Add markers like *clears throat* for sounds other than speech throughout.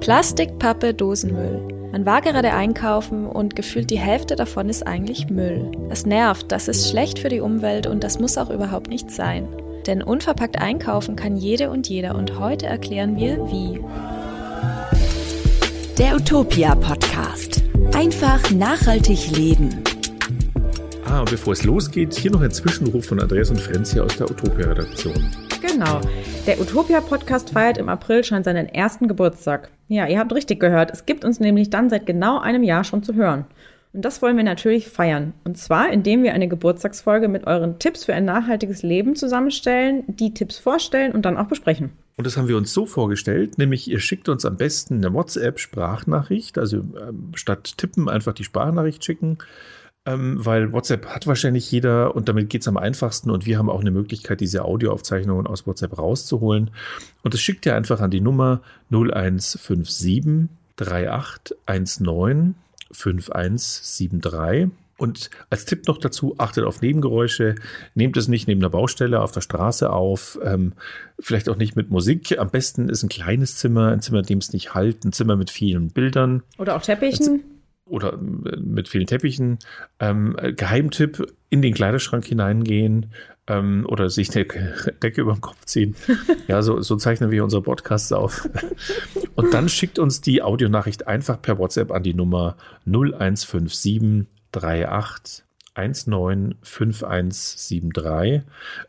Plastik, Pappe, Dosenmüll. Man war gerade einkaufen und gefühlt die Hälfte davon ist eigentlich Müll. Das nervt, das ist schlecht für die Umwelt und das muss auch überhaupt nicht sein. Denn unverpackt einkaufen kann jede und jeder und heute erklären wir wie. Der Utopia Podcast. Einfach nachhaltig leben. Ah, und bevor es losgeht, hier noch ein Zwischenruf von Andreas und Frenz hier aus der Utopia-Redaktion. Genau. Der Utopia-Podcast feiert im April schon seinen ersten Geburtstag. Ja, ihr habt richtig gehört. Es gibt uns nämlich dann seit genau einem Jahr schon zu hören. Und das wollen wir natürlich feiern. Und zwar, indem wir eine Geburtstagsfolge mit euren Tipps für ein nachhaltiges Leben zusammenstellen, die Tipps vorstellen und dann auch besprechen. Und das haben wir uns so vorgestellt, nämlich ihr schickt uns am besten eine WhatsApp-Sprachnachricht, also ähm, statt tippen einfach die Sprachnachricht schicken ähm, weil WhatsApp hat wahrscheinlich jeder und damit geht es am einfachsten und wir haben auch eine Möglichkeit, diese Audioaufzeichnungen aus WhatsApp rauszuholen. Und das schickt ihr einfach an die Nummer 0157 3819 5173. Und als Tipp noch dazu, achtet auf Nebengeräusche, nehmt es nicht neben der Baustelle auf der Straße auf, ähm, vielleicht auch nicht mit Musik. Am besten ist ein kleines Zimmer, ein Zimmer, in dem es nicht halt, ein Zimmer mit vielen Bildern. Oder auch Teppichen oder äh, mit vielen Teppichen. Ähm, Geheimtipp, in den Kleiderschrank hineingehen ähm, oder sich eine Decke über den Kopf ziehen. *laughs* Ja, so, so zeichnen wir unsere Podcasts auf. *laughs* Und dann schickt uns die Audionachricht einfach per WhatsApp an die Nummer 0157 38 195173.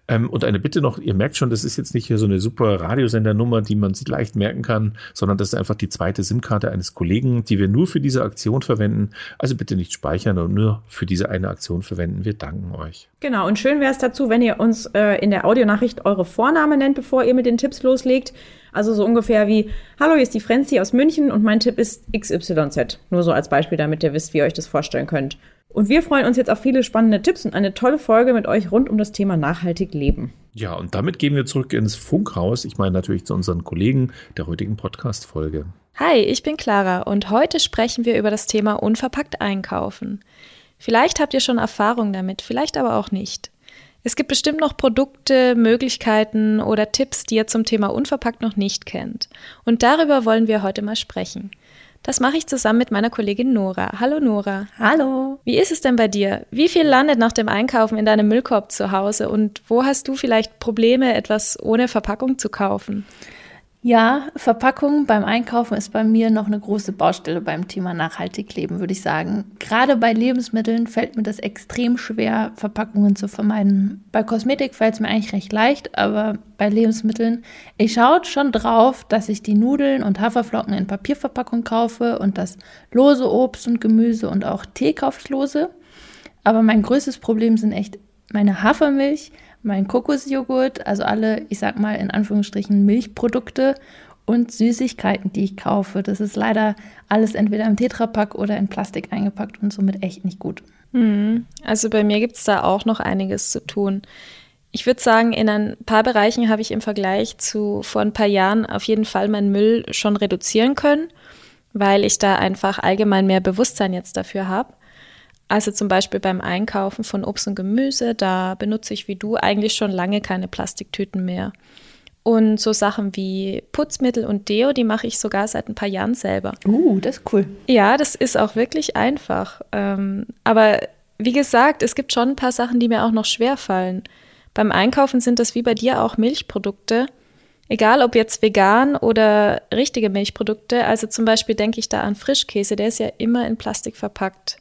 Ähm, und eine Bitte noch, ihr merkt schon, das ist jetzt nicht hier so eine super Radiosendernummer, die man sich leicht merken kann, sondern das ist einfach die zweite SIM-Karte eines Kollegen, die wir nur für diese Aktion verwenden. Also bitte nicht speichern und nur für diese eine Aktion verwenden. Wir danken euch. Genau, und schön wäre es dazu, wenn ihr uns äh, in der Audionachricht eure Vorname nennt, bevor ihr mit den Tipps loslegt. Also so ungefähr wie, hallo, hier ist die Frenzy aus München und mein Tipp ist XYZ. Nur so als Beispiel, damit ihr wisst, wie ihr euch das vorstellen könnt. Und wir freuen uns jetzt auf viele spannende Tipps und eine tolle Folge mit euch rund um das Thema nachhaltig leben. Ja, und damit gehen wir zurück ins Funkhaus. Ich meine natürlich zu unseren Kollegen der heutigen Podcast-Folge. Hi, ich bin Clara und heute sprechen wir über das Thema unverpackt einkaufen. Vielleicht habt ihr schon Erfahrung damit, vielleicht aber auch nicht. Es gibt bestimmt noch Produkte, Möglichkeiten oder Tipps, die ihr zum Thema unverpackt noch nicht kennt. Und darüber wollen wir heute mal sprechen. Das mache ich zusammen mit meiner Kollegin Nora. Hallo Nora. Hallo. Wie ist es denn bei dir? Wie viel landet nach dem Einkaufen in deinem Müllkorb zu Hause und wo hast du vielleicht Probleme, etwas ohne Verpackung zu kaufen? Ja, Verpackung beim Einkaufen ist bei mir noch eine große Baustelle beim Thema nachhaltig leben, würde ich sagen. Gerade bei Lebensmitteln fällt mir das extrem schwer, Verpackungen zu vermeiden. Bei Kosmetik fällt es mir eigentlich recht leicht, aber bei Lebensmitteln, ich schaue schon drauf, dass ich die Nudeln und Haferflocken in Papierverpackung kaufe und das lose Obst und Gemüse und auch Tee kaufe ich lose. Aber mein größtes Problem sind echt meine Hafermilch, mein Kokosjoghurt, also alle, ich sag mal in Anführungsstrichen Milchprodukte und Süßigkeiten, die ich kaufe. Das ist leider alles entweder im Tetrapack oder in Plastik eingepackt und somit echt nicht gut. Hm, also bei mir gibt es da auch noch einiges zu tun. Ich würde sagen, in ein paar Bereichen habe ich im Vergleich zu vor ein paar Jahren auf jeden Fall meinen Müll schon reduzieren können, weil ich da einfach allgemein mehr Bewusstsein jetzt dafür habe. Also zum Beispiel beim Einkaufen von Obst und Gemüse, da benutze ich wie du eigentlich schon lange keine Plastiktüten mehr. Und so Sachen wie Putzmittel und Deo, die mache ich sogar seit ein paar Jahren selber. Uh, das ist cool. Ja, das ist auch wirklich einfach. Ähm, aber wie gesagt, es gibt schon ein paar Sachen, die mir auch noch schwer fallen. Beim Einkaufen sind das wie bei dir auch Milchprodukte. Egal ob jetzt vegan oder richtige Milchprodukte. Also zum Beispiel denke ich da an Frischkäse, der ist ja immer in Plastik verpackt.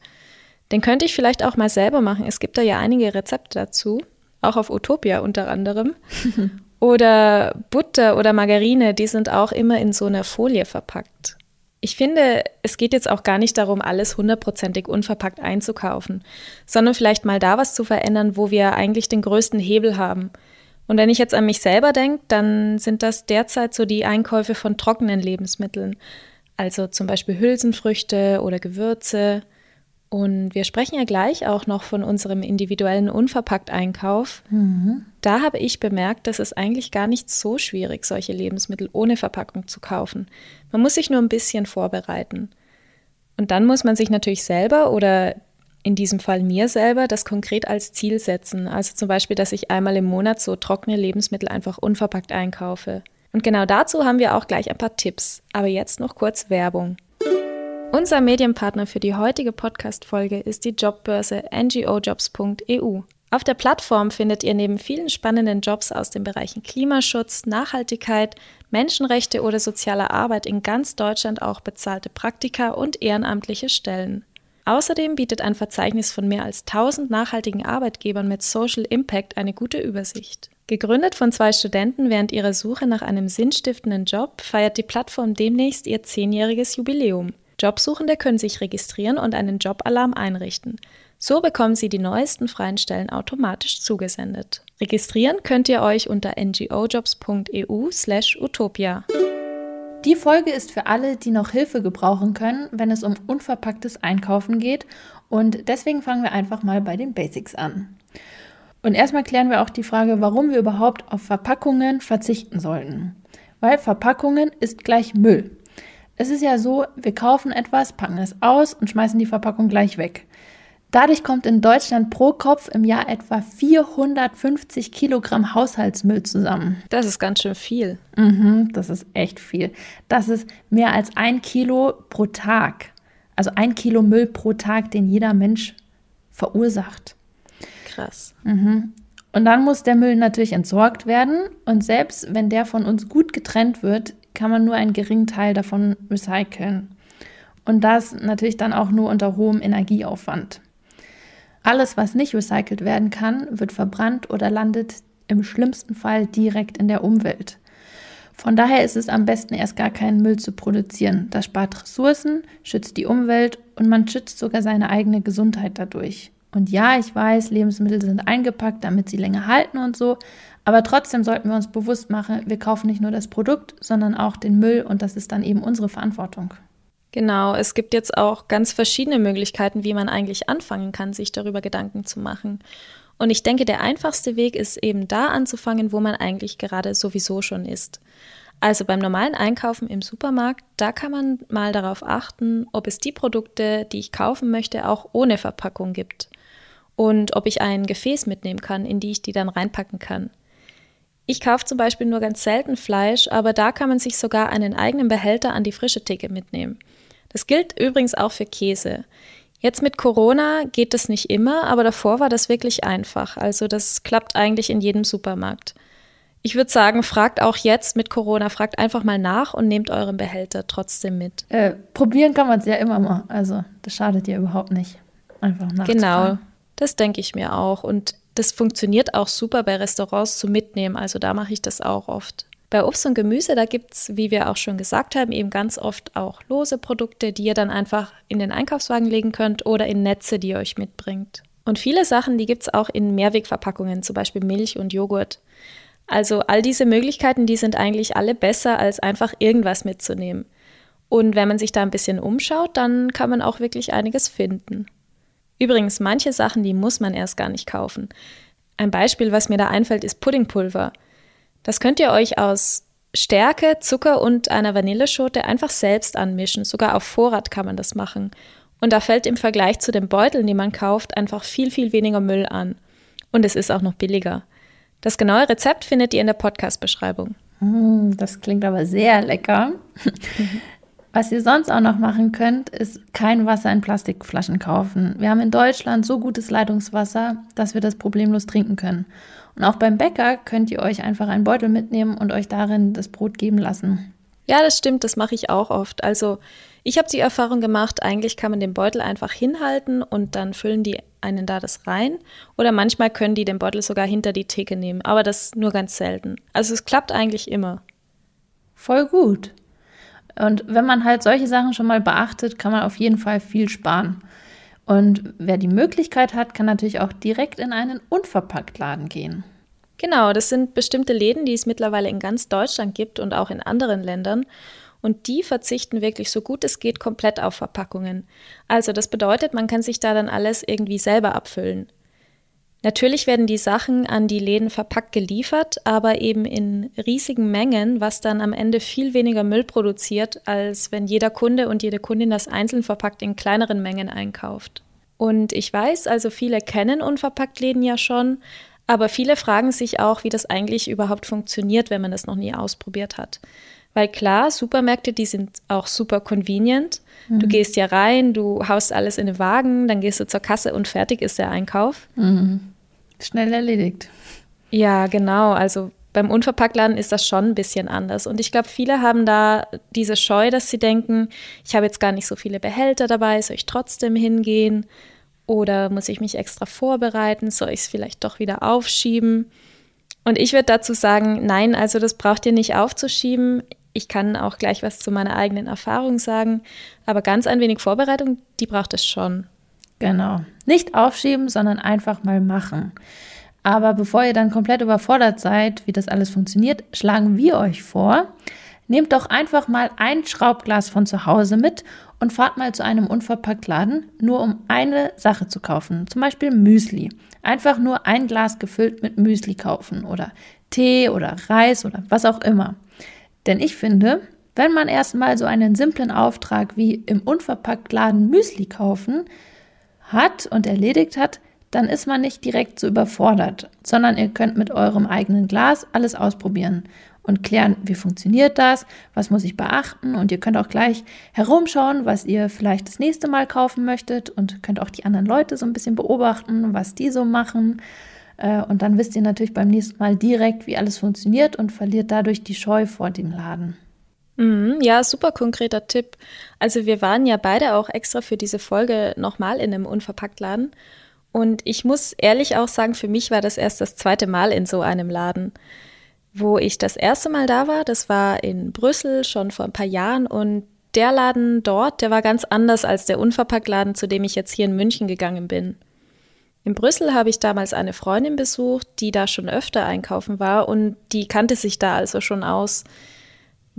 Den könnte ich vielleicht auch mal selber machen. Es gibt da ja einige Rezepte dazu, auch auf Utopia unter anderem. *laughs* oder Butter oder Margarine, die sind auch immer in so einer Folie verpackt. Ich finde, es geht jetzt auch gar nicht darum, alles hundertprozentig unverpackt einzukaufen, sondern vielleicht mal da was zu verändern, wo wir eigentlich den größten Hebel haben. Und wenn ich jetzt an mich selber denke, dann sind das derzeit so die Einkäufe von trockenen Lebensmitteln, also zum Beispiel Hülsenfrüchte oder Gewürze, und wir sprechen ja gleich auch noch von unserem individuellen Unverpackt-Einkauf. Mhm. Da habe ich bemerkt, dass es eigentlich gar nicht so schwierig, solche Lebensmittel ohne Verpackung zu kaufen. Man muss sich nur ein bisschen vorbereiten. Und dann muss man sich natürlich selber oder in diesem Fall mir selber das konkret als Ziel setzen. Also zum Beispiel, dass ich einmal im Monat so trockene Lebensmittel einfach unverpackt einkaufe. Und genau dazu haben wir auch gleich ein paar Tipps. Aber jetzt noch kurz Werbung. Unser Medienpartner für die heutige Podcast-Folge ist die Jobbörse ngojobs.eu. Auf der Plattform findet ihr neben vielen spannenden Jobs aus den Bereichen Klimaschutz, Nachhaltigkeit, Menschenrechte oder sozialer Arbeit in ganz Deutschland auch bezahlte Praktika und ehrenamtliche Stellen. Außerdem bietet ein Verzeichnis von mehr als 1000 nachhaltigen Arbeitgebern mit Social Impact eine gute Übersicht. Gegründet von zwei Studenten während ihrer Suche nach einem sinnstiftenden Job, feiert die Plattform demnächst ihr zehnjähriges Jubiläum. Jobsuchende können sich registrieren und einen Jobalarm einrichten. So bekommen sie die neuesten freien Stellen automatisch zugesendet. Registrieren könnt ihr euch unter ngojobs.eu/utopia. Die Folge ist für alle, die noch Hilfe gebrauchen können, wenn es um unverpacktes Einkaufen geht. Und deswegen fangen wir einfach mal bei den Basics an. Und erstmal klären wir auch die Frage, warum wir überhaupt auf Verpackungen verzichten sollten. Weil Verpackungen ist gleich Müll. Es ist ja so, wir kaufen etwas, packen es aus und schmeißen die Verpackung gleich weg. Dadurch kommt in Deutschland pro Kopf im Jahr etwa 450 Kilogramm Haushaltsmüll zusammen. Das ist ganz schön viel. Mhm, das ist echt viel. Das ist mehr als ein Kilo pro Tag. Also ein Kilo Müll pro Tag, den jeder Mensch verursacht. Krass. Mhm. Und dann muss der Müll natürlich entsorgt werden. Und selbst wenn der von uns gut getrennt wird, kann man nur einen geringen Teil davon recyceln. Und das natürlich dann auch nur unter hohem Energieaufwand. Alles, was nicht recycelt werden kann, wird verbrannt oder landet im schlimmsten Fall direkt in der Umwelt. Von daher ist es am besten, erst gar keinen Müll zu produzieren. Das spart Ressourcen, schützt die Umwelt und man schützt sogar seine eigene Gesundheit dadurch. Und ja, ich weiß, Lebensmittel sind eingepackt, damit sie länger halten und so, aber trotzdem sollten wir uns bewusst machen, wir kaufen nicht nur das Produkt, sondern auch den Müll und das ist dann eben unsere Verantwortung. Genau, es gibt jetzt auch ganz verschiedene Möglichkeiten, wie man eigentlich anfangen kann, sich darüber Gedanken zu machen. Und ich denke, der einfachste Weg ist eben da anzufangen, wo man eigentlich gerade sowieso schon ist. Also beim normalen Einkaufen im Supermarkt, da kann man mal darauf achten, ob es die Produkte, die ich kaufen möchte, auch ohne Verpackung gibt. Und ob ich ein Gefäß mitnehmen kann, in die ich die dann reinpacken kann. Ich kaufe zum Beispiel nur ganz selten Fleisch, aber da kann man sich sogar einen eigenen Behälter an die frische Theke mitnehmen. Das gilt übrigens auch für Käse. Jetzt mit Corona geht das nicht immer, aber davor war das wirklich einfach. Also das klappt eigentlich in jedem Supermarkt. Ich würde sagen, fragt auch jetzt mit Corona, fragt einfach mal nach und nehmt euren Behälter trotzdem mit. Äh, probieren kann man es ja immer mal. Also das schadet ja überhaupt nicht. Einfach nachzufragen. Genau, das denke ich mir auch. Und das funktioniert auch super bei Restaurants zu mitnehmen. Also da mache ich das auch oft. Bei Obst und Gemüse, da gibt es, wie wir auch schon gesagt haben, eben ganz oft auch lose Produkte, die ihr dann einfach in den Einkaufswagen legen könnt oder in Netze, die ihr euch mitbringt. Und viele Sachen, die gibt es auch in Mehrwegverpackungen, zum Beispiel Milch und Joghurt. Also all diese Möglichkeiten, die sind eigentlich alle besser, als einfach irgendwas mitzunehmen. Und wenn man sich da ein bisschen umschaut, dann kann man auch wirklich einiges finden. Übrigens, manche Sachen, die muss man erst gar nicht kaufen. Ein Beispiel, was mir da einfällt, ist Puddingpulver. Das könnt ihr euch aus Stärke, Zucker und einer Vanilleschote einfach selbst anmischen. Sogar auf Vorrat kann man das machen. Und da fällt im Vergleich zu den Beuteln, die man kauft, einfach viel, viel weniger Müll an. Und es ist auch noch billiger. Das genaue Rezept findet ihr in der Podcast-Beschreibung. Mm, das klingt aber sehr lecker. *laughs* Was ihr sonst auch noch machen könnt, ist kein Wasser in Plastikflaschen kaufen. Wir haben in Deutschland so gutes Leitungswasser, dass wir das problemlos trinken können. Und auch beim Bäcker könnt ihr euch einfach einen Beutel mitnehmen und euch darin das Brot geben lassen. Ja, das stimmt, das mache ich auch oft. Also ich habe die Erfahrung gemacht, eigentlich kann man den Beutel einfach hinhalten und dann füllen die einen da das rein. Oder manchmal können die den Beutel sogar hinter die Theke nehmen, aber das nur ganz selten. Also es klappt eigentlich immer. Voll gut. Und wenn man halt solche Sachen schon mal beachtet, kann man auf jeden Fall viel sparen. Und wer die Möglichkeit hat, kann natürlich auch direkt in einen Unverpacktladen gehen. Genau, das sind bestimmte Läden, die es mittlerweile in ganz Deutschland gibt und auch in anderen Ländern. Und die verzichten wirklich so gut es geht komplett auf Verpackungen. Also das bedeutet, man kann sich da dann alles irgendwie selber abfüllen. Natürlich werden die Sachen an die Läden verpackt geliefert, aber eben in riesigen Mengen, was dann am Ende viel weniger Müll produziert, als wenn jeder Kunde und jede Kundin das einzeln verpackt in kleineren Mengen einkauft. Und ich weiß, also viele kennen Unverpacktläden ja schon, Aber viele fragen sich auch, wie das eigentlich überhaupt funktioniert, wenn man das noch nie ausprobiert hat. Weil klar, Supermärkte, die sind auch super convenient. Mhm. Du gehst ja rein, du haust alles in den Wagen, dann gehst du zur Kasse und fertig ist der Einkauf. Mhm. Schnell erledigt. Ja, genau. Also beim Unverpacktladen ist das schon ein bisschen anders. Und ich glaube, viele haben da diese Scheu, dass sie denken, ich habe jetzt gar nicht so viele Behälter dabei, soll ich trotzdem hingehen? Oder muss ich mich extra vorbereiten? Soll ich es vielleicht doch wieder aufschieben? Und ich würde dazu sagen, nein, also das braucht ihr nicht aufzuschieben. Ich kann auch gleich was zu meiner eigenen Erfahrung sagen, aber ganz ein wenig Vorbereitung, die braucht es schon. Genau. Nicht aufschieben, sondern einfach mal machen. Aber bevor ihr dann komplett überfordert seid, wie das alles funktioniert, schlagen wir euch vor, nehmt doch einfach mal ein Schraubglas von zu Hause mit und fahrt mal zu einem Unverpacktladen, nur um eine Sache zu kaufen, zum Beispiel Müsli. Einfach nur ein Glas gefüllt mit Müsli kaufen oder Tee oder Reis oder was auch immer. Denn ich finde, wenn man erstmal so einen simplen Auftrag wie im Unverpacktladen Müsli kaufen hat und erledigt hat, dann ist man nicht direkt so überfordert, sondern ihr könnt mit eurem eigenen Glas alles ausprobieren und klären, wie funktioniert das, was muss ich beachten und ihr könnt auch gleich herumschauen, was ihr vielleicht das nächste Mal kaufen möchtet und könnt auch die anderen Leute so ein bisschen beobachten, was die so machen. Äh, und dann wisst ihr natürlich beim nächsten Mal direkt, wie alles funktioniert und verliert dadurch die Scheu vor dem Laden. Mhm, ja, super konkreter Tipp. Also wir waren ja beide auch extra für diese Folge nochmal in einem Unverpacktladen. Und ich muss ehrlich auch sagen, für mich war das erst das zweite Mal in so einem Laden. Wo ich das erste Mal da war, das war in Brüssel schon vor ein paar Jahren und der Laden dort, der war ganz anders als der Unverpacktladen, zu dem ich jetzt hier in München gegangen bin. In Brüssel habe ich damals eine Freundin besucht, die da schon öfter einkaufen war und die kannte sich da also schon aus.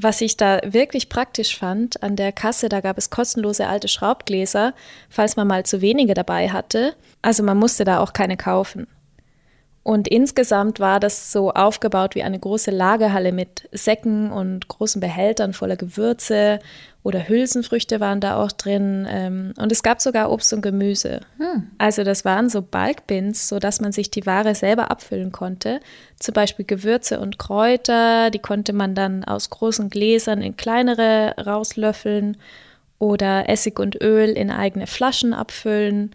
Was ich da wirklich praktisch fand, an der Kasse, da gab es kostenlose alte Schraubgläser, falls man mal zu wenige dabei hatte. Also man musste da auch keine kaufen. Und insgesamt war das so aufgebaut wie eine große Lagerhalle mit Säcken und großen Behältern voller Gewürze oder Hülsenfrüchte waren da auch drin. Ähm, und es gab sogar Obst und Gemüse. Hm. Also das waren so Bulkbins, sodass man sich die Ware selber abfüllen konnte. Zum Beispiel Gewürze und Kräuter, die konnte man dann aus großen Gläsern in kleinere rauslöffeln oder Essig und Öl in eigene Flaschen abfüllen.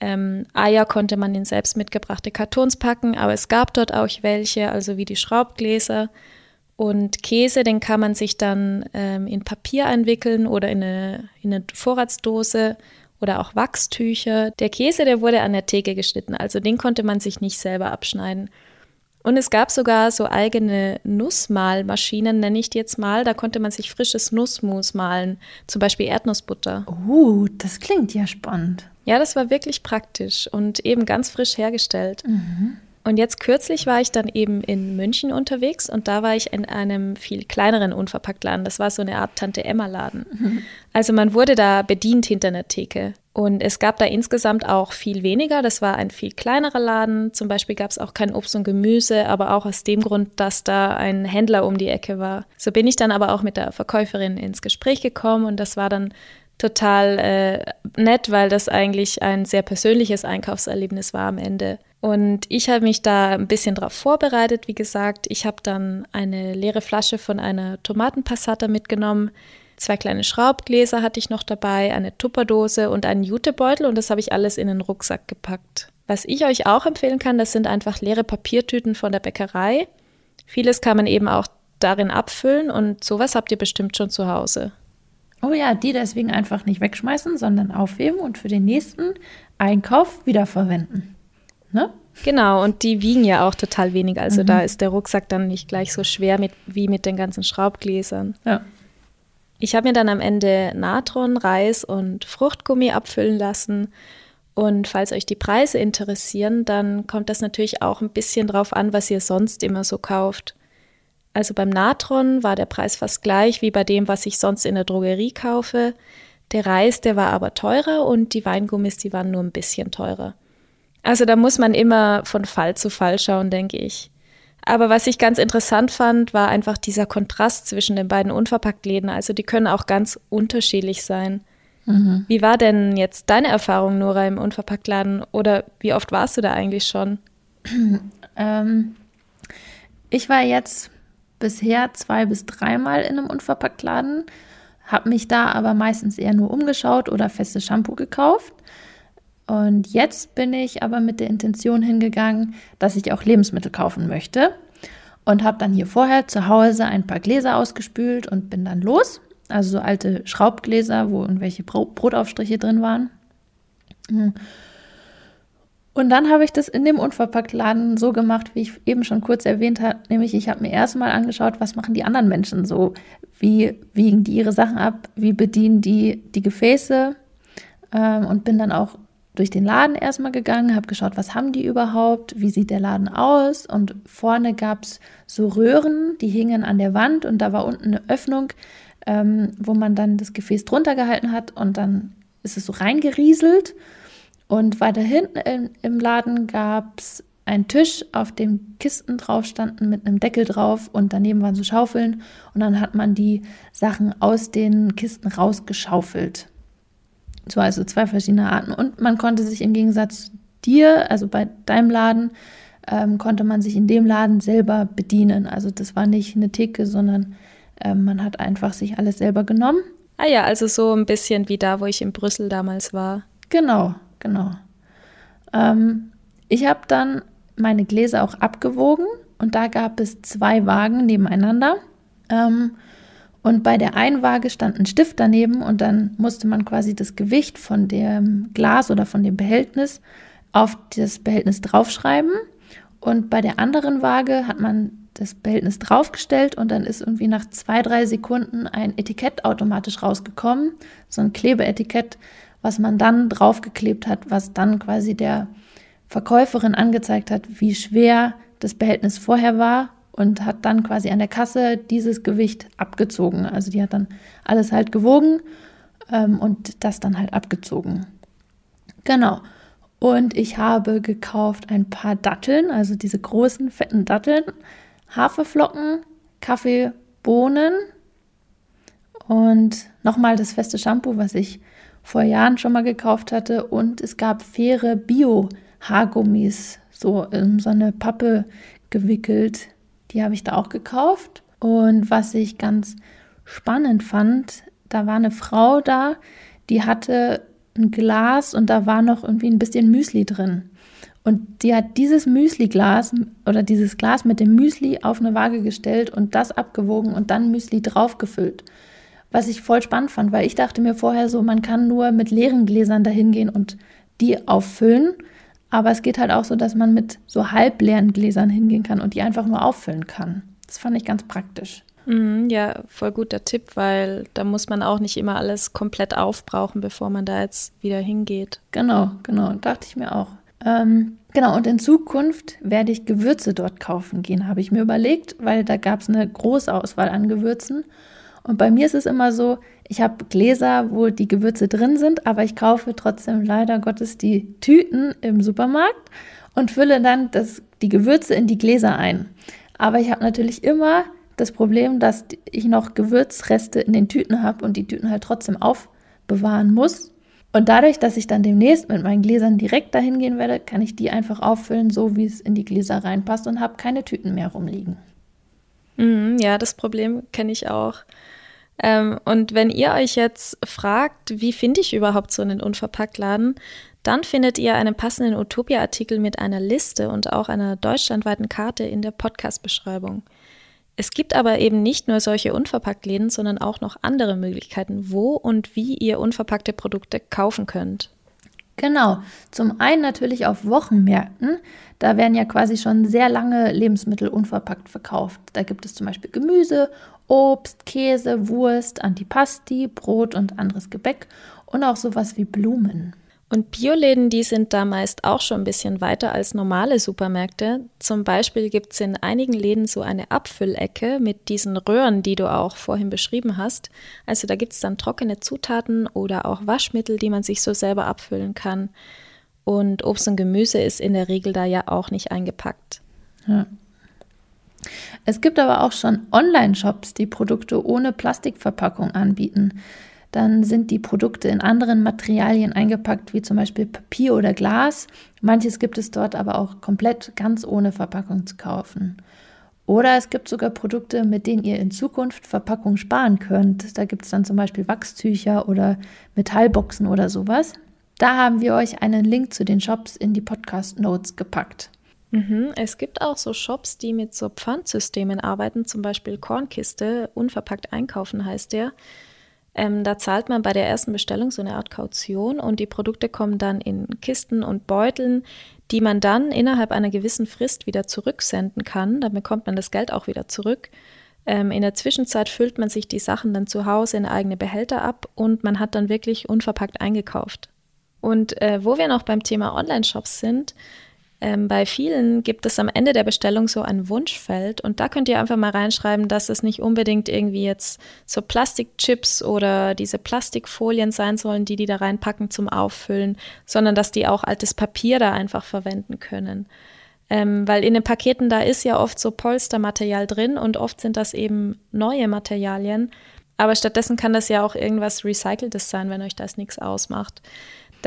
Ähm, Eier konnte man in selbst mitgebrachte Kartons packen, aber es gab dort auch welche, also wie die Schraubgläser. Und Käse, den kann man sich dann ähm, in Papier einwickeln oder in eine, in eine Vorratsdose oder auch Wachstücher. Der Käse, der wurde an der Theke geschnitten, also den konnte man sich nicht selber abschneiden. Und es gab sogar so eigene Nussmalmaschinen, nenne ich die jetzt mal. Da konnte man sich frisches Nussmus malen, zum Beispiel Erdnussbutter. Oh, das klingt ja spannend. Ja, das war wirklich praktisch und eben ganz frisch hergestellt. Mhm. Und jetzt kürzlich war ich dann eben in München unterwegs und da war ich in einem viel kleineren Unverpacktladen. Das war so eine Art Tante-Emma-Laden. Mhm. Also man wurde da bedient hinter einer Theke. Und es gab da insgesamt auch viel weniger. Das war ein viel kleinerer Laden. Zum Beispiel gab es auch kein Obst und Gemüse, aber auch aus dem Grund, dass da ein Händler um die Ecke war. So bin ich dann aber auch mit der Verkäuferin ins Gespräch gekommen und das war dann total äh, nett, weil das eigentlich ein sehr persönliches Einkaufserlebnis war am Ende. Und ich habe mich da ein bisschen darauf vorbereitet. Wie gesagt, ich habe dann eine leere Flasche von einer Tomatenpassata mitgenommen. Zwei kleine Schraubgläser hatte ich noch dabei, eine Tupperdose und einen Jutebeutel und das habe ich alles in den Rucksack gepackt. Was ich euch auch empfehlen kann, das sind einfach leere Papiertüten von der Bäckerei. Vieles kann man eben auch darin abfüllen und sowas habt ihr bestimmt schon zu Hause. Oh ja, die deswegen einfach nicht wegschmeißen, sondern aufheben und für den nächsten Einkauf wiederverwenden. Ne? Genau, und die wiegen ja auch total wenig. Also mhm. da ist der Rucksack dann nicht gleich so schwer mit, wie mit den ganzen Schraubgläsern. Ja. Ich habe mir dann am Ende Natron, Reis und Fruchtgummi abfüllen lassen. Und falls euch die Preise interessieren, dann kommt das natürlich auch ein bisschen drauf an, was ihr sonst immer so kauft. Also beim Natron war der Preis fast gleich wie bei dem, was ich sonst in der Drogerie kaufe. Der Reis, der war aber teurer und die Weingummis, die waren nur ein bisschen teurer. Also da muss man immer von Fall zu Fall schauen, denke ich. Aber was ich ganz interessant fand, war einfach dieser Kontrast zwischen den beiden Unverpacktläden. Also die können auch ganz unterschiedlich sein. Mhm. Wie war denn jetzt deine Erfahrung, Nora, im Unverpacktladen? Oder wie oft warst du da eigentlich schon? *clears throat* Ähm, ich war jetzt bisher zwei bis dreimal in einem Unverpacktladen, habe mich da aber meistens eher nur umgeschaut oder festes Shampoo gekauft. Und jetzt bin ich aber mit der Intention hingegangen, dass ich auch Lebensmittel kaufen möchte. Und habe dann hier vorher zu Hause ein paar Gläser ausgespült und bin dann los. Also so alte Schraubgläser, wo irgendwelche Brotaufstriche drin waren. Und dann habe ich das in dem Unverpacktladen so gemacht, wie ich eben schon kurz erwähnt habe, nämlich ich habe mir erstmal angeschaut, was machen die anderen Menschen so, wie wiegen die ihre Sachen ab, wie bedienen die die Gefäße? Ähm, und bin dann auch durch den Laden erstmal gegangen, habe geschaut, was haben die überhaupt, wie sieht der Laden aus? Und vorne gab es so Röhren, die hingen an der Wand und da war unten eine Öffnung, ähm, wo man dann das Gefäß drunter gehalten hat und dann ist es so reingerieselt und weiter hinten im, im Laden gab es einen Tisch, auf dem Kisten drauf standen mit einem Deckel drauf und daneben waren so Schaufeln und dann hat man die Sachen aus den Kisten rausgeschaufelt. So also zwei verschiedene Arten und man konnte sich im Gegensatz dir, also bei deinem Laden, ähm, konnte man sich in dem Laden selber bedienen. Also das war nicht eine Theke, sondern ähm, man hat einfach sich alles selber genommen. Ah ja, also so ein bisschen wie da, wo ich in Brüssel damals war. Genau, genau. Ähm, ich habe dann meine Gläser auch abgewogen und da gab es zwei Wagen nebeneinander. Ähm, und bei der einen Waage stand ein Stift daneben und dann musste man quasi das Gewicht von dem Glas oder von dem Behältnis auf das Behältnis draufschreiben. Und bei der anderen Waage hat man das Behältnis draufgestellt und dann ist irgendwie nach zwei, drei Sekunden ein Etikett automatisch rausgekommen, so ein Klebeetikett, was man dann draufgeklebt hat, was dann quasi der Verkäuferin angezeigt hat, wie schwer das Behältnis vorher war und hat dann quasi an der Kasse dieses Gewicht abgezogen. Also die hat dann alles halt gewogen ähm, und das dann halt abgezogen. Genau. Und ich habe gekauft ein paar Datteln, also diese großen, fetten Datteln, Haferflocken, Kaffee, Bohnen und nochmal das feste Shampoo, was ich vor Jahren schon mal gekauft hatte. Und es gab faire Bio-Haargummis, so in so eine Pappe gewickelt. Die habe ich da auch gekauft. Und was ich ganz spannend fand, da war eine Frau da, die hatte ein Glas und da war noch irgendwie ein bisschen Müsli drin. Und die hat dieses Müsli-Glas oder dieses Glas mit dem Müsli auf eine Waage gestellt und das abgewogen und dann Müsli draufgefüllt was ich voll spannend fand, weil ich dachte mir vorher so, man kann nur mit leeren Gläsern dahin gehen und die auffüllen. Aber es geht halt auch so, dass man mit so halbleeren Gläsern hingehen kann und die einfach nur auffüllen kann. Das fand ich ganz praktisch. Mhm, ja, voll guter Tipp, weil da muss man auch nicht immer alles komplett aufbrauchen, bevor man da jetzt wieder hingeht. Genau, genau, dachte ich mir auch. Ähm, genau, und in Zukunft werde ich Gewürze dort kaufen gehen, habe ich mir überlegt, weil da gab es eine große Auswahl an Gewürzen. Und bei mir ist es immer so, ich habe Gläser, wo die Gewürze drin sind, aber ich kaufe trotzdem leider Gottes die Tüten im Supermarkt und fülle dann das, die Gewürze in die Gläser ein. Aber ich habe natürlich immer das Problem, dass ich noch Gewürzreste in den Tüten habe und die Tüten halt trotzdem aufbewahren muss. Und dadurch, dass ich dann demnächst mit meinen Gläsern direkt dahin gehen werde, kann ich die einfach auffüllen, so wie es in die Gläser reinpasst und habe keine Tüten mehr rumliegen. Mm, ja, das Problem kenne ich auch. Ähm, und wenn ihr euch jetzt fragt, wie finde ich überhaupt so einen Unverpacktladen, dann findet ihr einen passenden Utopia-Artikel mit einer Liste und auch einer deutschlandweiten Karte in der Podcast-Beschreibung. Es gibt aber eben nicht nur solche Unverpacktläden, sondern auch noch andere Möglichkeiten, wo und wie ihr unverpackte Produkte kaufen könnt. Genau. Zum einen natürlich auf Wochenmärkten. Da werden ja quasi schon sehr lange Lebensmittel unverpackt verkauft. Da gibt es zum Beispiel Gemüse Obst, Käse, Wurst, Antipasti, Brot und anderes Gebäck und auch sowas wie Blumen. Und Bioläden, die sind da meist auch schon ein bisschen weiter als normale Supermärkte. Zum Beispiel gibt es in einigen Läden so eine Abfüllecke mit diesen Röhren, die du auch vorhin beschrieben hast. Also da gibt es dann trockene Zutaten oder auch Waschmittel, die man sich so selber abfüllen kann. Und Obst und Gemüse ist in der Regel da ja auch nicht eingepackt. Ja. Es gibt aber auch schon Online-Shops, die Produkte ohne Plastikverpackung anbieten. Dann sind die Produkte in anderen Materialien eingepackt, wie zum Beispiel Papier oder Glas. Manches gibt es dort aber auch komplett ganz ohne Verpackung zu kaufen. Oder es gibt sogar Produkte, mit denen ihr in Zukunft Verpackung sparen könnt. Da gibt es dann zum Beispiel Wachstücher oder Metallboxen oder sowas. Da haben wir euch einen Link zu den Shops in die Podcast Notes gepackt. Mhm. Es gibt auch so Shops, die mit so Pfandsystemen arbeiten, zum Beispiel Kornkiste, unverpackt einkaufen heißt der. Ähm, da zahlt man bei der ersten Bestellung so eine Art Kaution und die Produkte kommen dann in Kisten und Beuteln, die man dann innerhalb einer gewissen Frist wieder zurücksenden kann. Dann bekommt man das Geld auch wieder zurück. Ähm, in der Zwischenzeit füllt man sich die Sachen dann zu Hause in eigene Behälter ab und man hat dann wirklich unverpackt eingekauft. Und äh, wo wir noch beim Thema Online-Shops sind, ähm, bei vielen gibt es am Ende der Bestellung so ein Wunschfeld und da könnt ihr einfach mal reinschreiben, dass es nicht unbedingt irgendwie jetzt so Plastikchips oder diese Plastikfolien sein sollen, die die da reinpacken zum Auffüllen, sondern dass die auch altes Papier da einfach verwenden können. Ähm, weil in den Paketen da ist ja oft so Polstermaterial drin und oft sind das eben neue Materialien. Aber stattdessen kann das ja auch irgendwas Recyceltes sein, wenn euch das nichts ausmacht.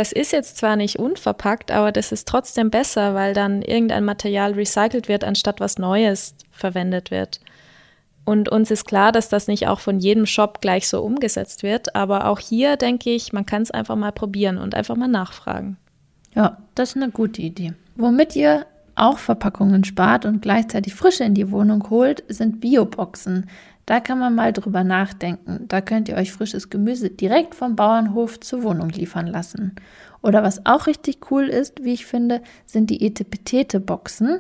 Das ist jetzt zwar nicht unverpackt, aber das ist trotzdem besser, weil dann irgendein Material recycelt wird, anstatt was Neues verwendet wird. Und uns ist klar, dass das nicht auch von jedem Shop gleich so umgesetzt wird, aber auch hier denke ich, man kann es einfach mal probieren und einfach mal nachfragen. Ja, das ist eine gute Idee. Womit ihr auch Verpackungen spart und gleichzeitig Frische in die Wohnung holt, sind Bioboxen. Da kann man mal drüber nachdenken. Da könnt ihr euch frisches Gemüse direkt vom Bauernhof zur Wohnung liefern lassen. Oder was auch richtig cool ist, wie ich finde, sind die Etepetete-Boxen.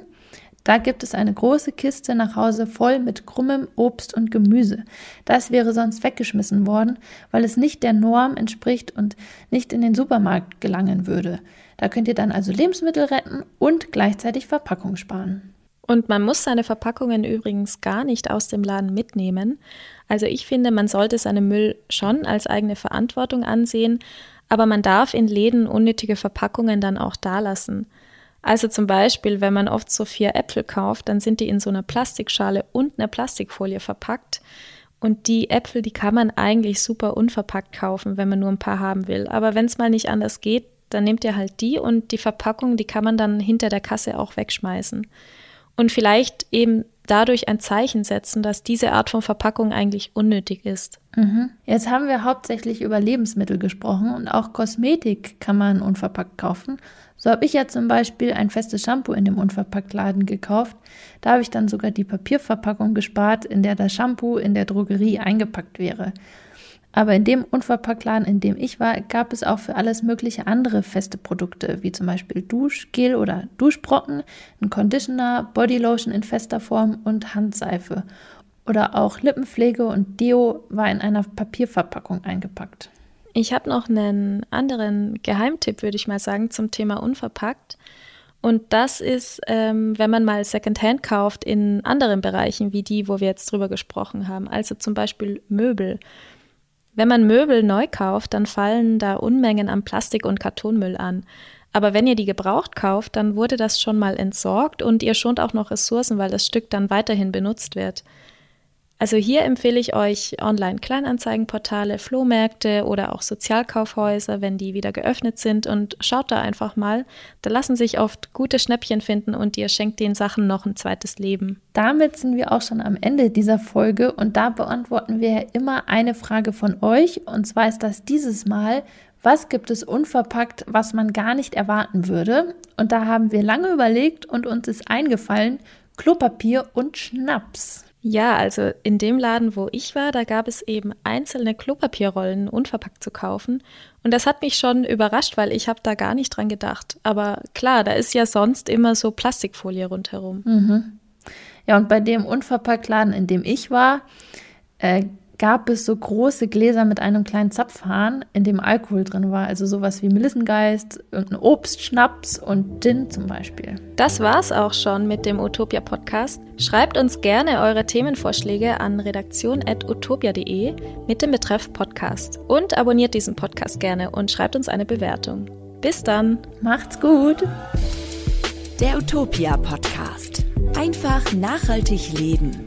Da gibt es eine große Kiste nach Hause voll mit krummem Obst und Gemüse. Das wäre sonst weggeschmissen worden, weil es nicht der Norm entspricht und nicht in den Supermarkt gelangen würde. Da könnt ihr dann also Lebensmittel retten und gleichzeitig Verpackung sparen. Und man muss seine Verpackungen übrigens gar nicht aus dem Laden mitnehmen. Also ich finde, man sollte seinen Müll schon als eigene Verantwortung ansehen, aber man darf in Läden unnötige Verpackungen dann auch dalassen. Also zum Beispiel, wenn man oft so vier Äpfel kauft, dann sind die in so einer Plastikschale und einer Plastikfolie verpackt. Und die Äpfel, die kann man eigentlich super unverpackt kaufen, wenn man nur ein paar haben will. Aber wenn es mal nicht anders geht, dann nehmt ihr halt die und die Verpackung, die kann man dann hinter der Kasse auch wegschmeißen und vielleicht eben dadurch ein Zeichen setzen, dass diese Art von Verpackung eigentlich unnötig ist. Mhm. Jetzt haben wir hauptsächlich über Lebensmittel gesprochen und auch Kosmetik kann man unverpackt kaufen. So habe ich ja zum Beispiel ein festes Shampoo in dem Unverpacktladen gekauft. Da habe ich dann sogar die Papierverpackung gespart, in der das Shampoo in der Drogerie eingepackt wäre. Aber in dem Unverpacktladen, in dem ich war, gab es auch für alles mögliche andere feste Produkte, wie zum Beispiel Duschgel oder Duschbrocken, ein Conditioner, Bodylotion in fester Form und Handseife. Oder auch Lippenpflege und Deo war in einer Papierverpackung eingepackt. Ich habe noch einen anderen Geheimtipp, würde ich mal sagen, zum Thema unverpackt. Und das ist, ähm, wenn man mal Secondhand kauft in anderen Bereichen, wie die, wo wir jetzt drüber gesprochen haben. Also zum Beispiel Möbel. Wenn man Möbel neu kauft, dann fallen da Unmengen an Plastik- und Kartonmüll an. Aber wenn ihr die gebraucht kauft, dann wurde das schon mal entsorgt und ihr schont auch noch Ressourcen, weil das Stück dann weiterhin benutzt wird. Also hier empfehle ich euch Online-Kleinanzeigenportale, Flohmärkte oder auch Sozialkaufhäuser, wenn die wieder geöffnet sind und schaut da einfach mal. Da lassen sich oft gute Schnäppchen finden und ihr schenkt den Sachen noch ein zweites Leben. Damit sind wir auch schon am Ende dieser Folge und da beantworten wir ja immer eine Frage von euch und zwar ist das dieses Mal, was gibt es unverpackt, was man gar nicht erwarten würde? Und da haben wir lange überlegt und uns ist eingefallen, Klopapier und Schnaps. Ja, also in dem Laden, wo ich war, da gab es eben einzelne Klopapierrollen unverpackt zu kaufen. Und das hat mich schon überrascht, weil ich habe da gar nicht dran gedacht. Aber klar, da ist ja sonst immer so Plastikfolie rundherum. Mhm. Ja, und bei dem Unverpacktladen, in dem ich war, äh, gab es so große Gläser mit einem kleinen Zapfhahn, in dem Alkohol drin war. Also sowas wie Melissengeist, irgendein Obstschnaps und Gin zum Beispiel. Das war's auch schon mit dem Utopia Podcast. Schreibt uns gerne eure Themenvorschläge an redaktion.utopia.de mit dem Betreff Podcast. Und abonniert diesen Podcast gerne und schreibt uns eine Bewertung. Bis dann. Macht's gut. Der Utopia Podcast. Einfach nachhaltig leben.